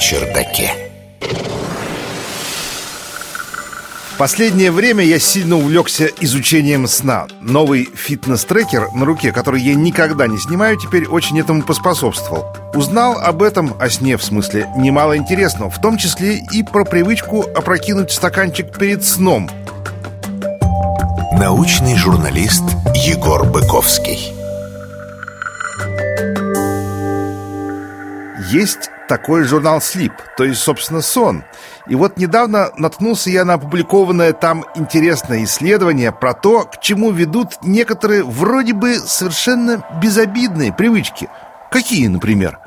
чердаке. Последнее время я сильно увлекся изучением сна. Новый фитнес-трекер на руке, который я никогда не снимаю, теперь очень этому поспособствовал. Узнал об этом, о сне в смысле, немало интересного, в том числе и про привычку опрокинуть стаканчик перед сном. Научный журналист Егор Быковский. Есть такой журнал Sleep, то есть, собственно, сон. И вот недавно наткнулся я на опубликованное там интересное исследование про то, к чему ведут некоторые вроде бы совершенно безобидные привычки. Какие, например?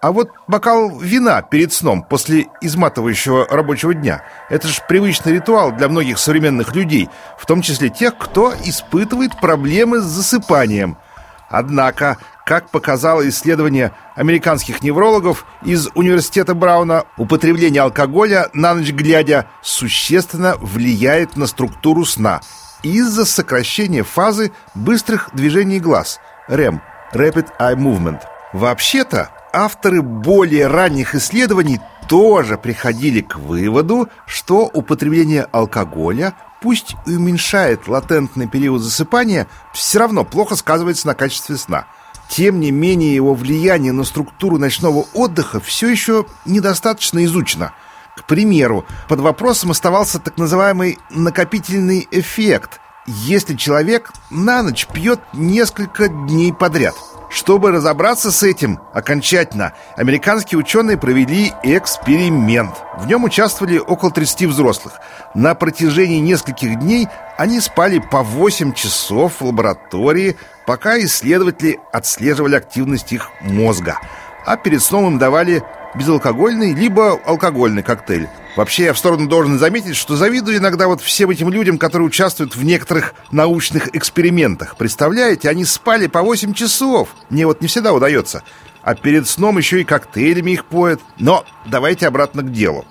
А вот бокал вина перед сном после изматывающего рабочего дня – это же привычный ритуал для многих современных людей, в том числе тех, кто испытывает проблемы с засыпанием – Однако, как показало исследование американских неврологов из университета Брауна, употребление алкоголя на ночь глядя существенно влияет на структуру сна из-за сокращения фазы быстрых движений глаз REM – Rapid Eye Movement. Вообще-то, авторы более ранних исследований тоже приходили к выводу, что употребление алкоголя пусть и уменьшает латентный период засыпания, все равно плохо сказывается на качестве сна. Тем не менее, его влияние на структуру ночного отдыха все еще недостаточно изучено. К примеру, под вопросом оставался так называемый накопительный эффект, если человек на ночь пьет несколько дней подряд – чтобы разобраться с этим окончательно, американские ученые провели эксперимент. В нем участвовали около 30 взрослых. На протяжении нескольких дней они спали по 8 часов в лаборатории, пока исследователи отслеживали активность их мозга. А перед сном им давали безалкогольный либо алкогольный коктейль. Вообще, я в сторону должен заметить, что завидую иногда вот всем этим людям, которые участвуют в некоторых научных экспериментах. Представляете, они спали по 8 часов. Мне вот не всегда удается. А перед сном еще и коктейлями их поят. Но давайте обратно к делу.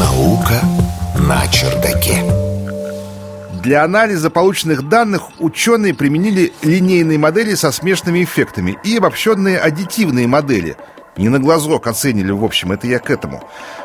Наука на чердаке. Для анализа полученных данных ученые применили линейные модели со смешанными эффектами и обобщенные аддитивные модели – не на глазок оценили, в общем, это я к этому.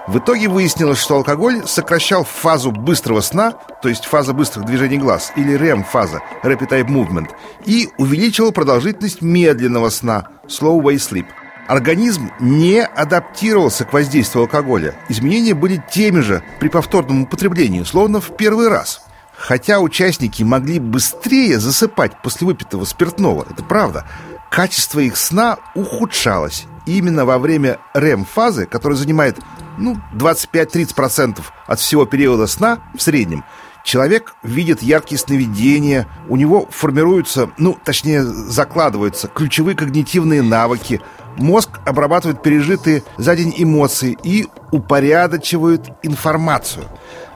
В итоге выяснилось, что алкоголь сокращал фазу быстрого сна, то есть фаза быстрых движений глаз, или REM-фаза, Rapid Eye Movement, и увеличивал продолжительность медленного сна, Slow Wave Sleep. Организм не адаптировался к воздействию алкоголя. Изменения были теми же при повторном употреблении, словно в первый раз. Хотя участники могли быстрее засыпать после выпитого спиртного, это правда, качество их сна ухудшалось именно во время REM-фазы, которая занимает ну, 25-30% от всего периода сна в среднем, человек видит яркие сновидения, у него формируются, ну, точнее, закладываются ключевые когнитивные навыки, мозг обрабатывает пережитые за день эмоции и упорядочивает информацию.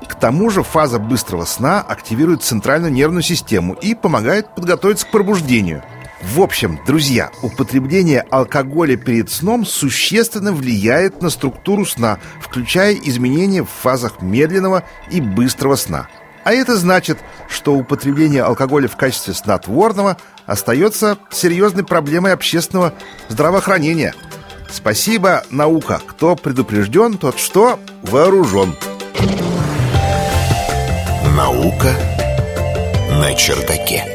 К тому же фаза быстрого сна активирует центральную нервную систему и помогает подготовиться к пробуждению – в общем, друзья, употребление алкоголя перед сном существенно влияет на структуру сна, включая изменения в фазах медленного и быстрого сна. А это значит, что употребление алкоголя в качестве снотворного остается серьезной проблемой общественного здравоохранения. Спасибо, наука. Кто предупрежден, тот что? Вооружен. Наука на чердаке.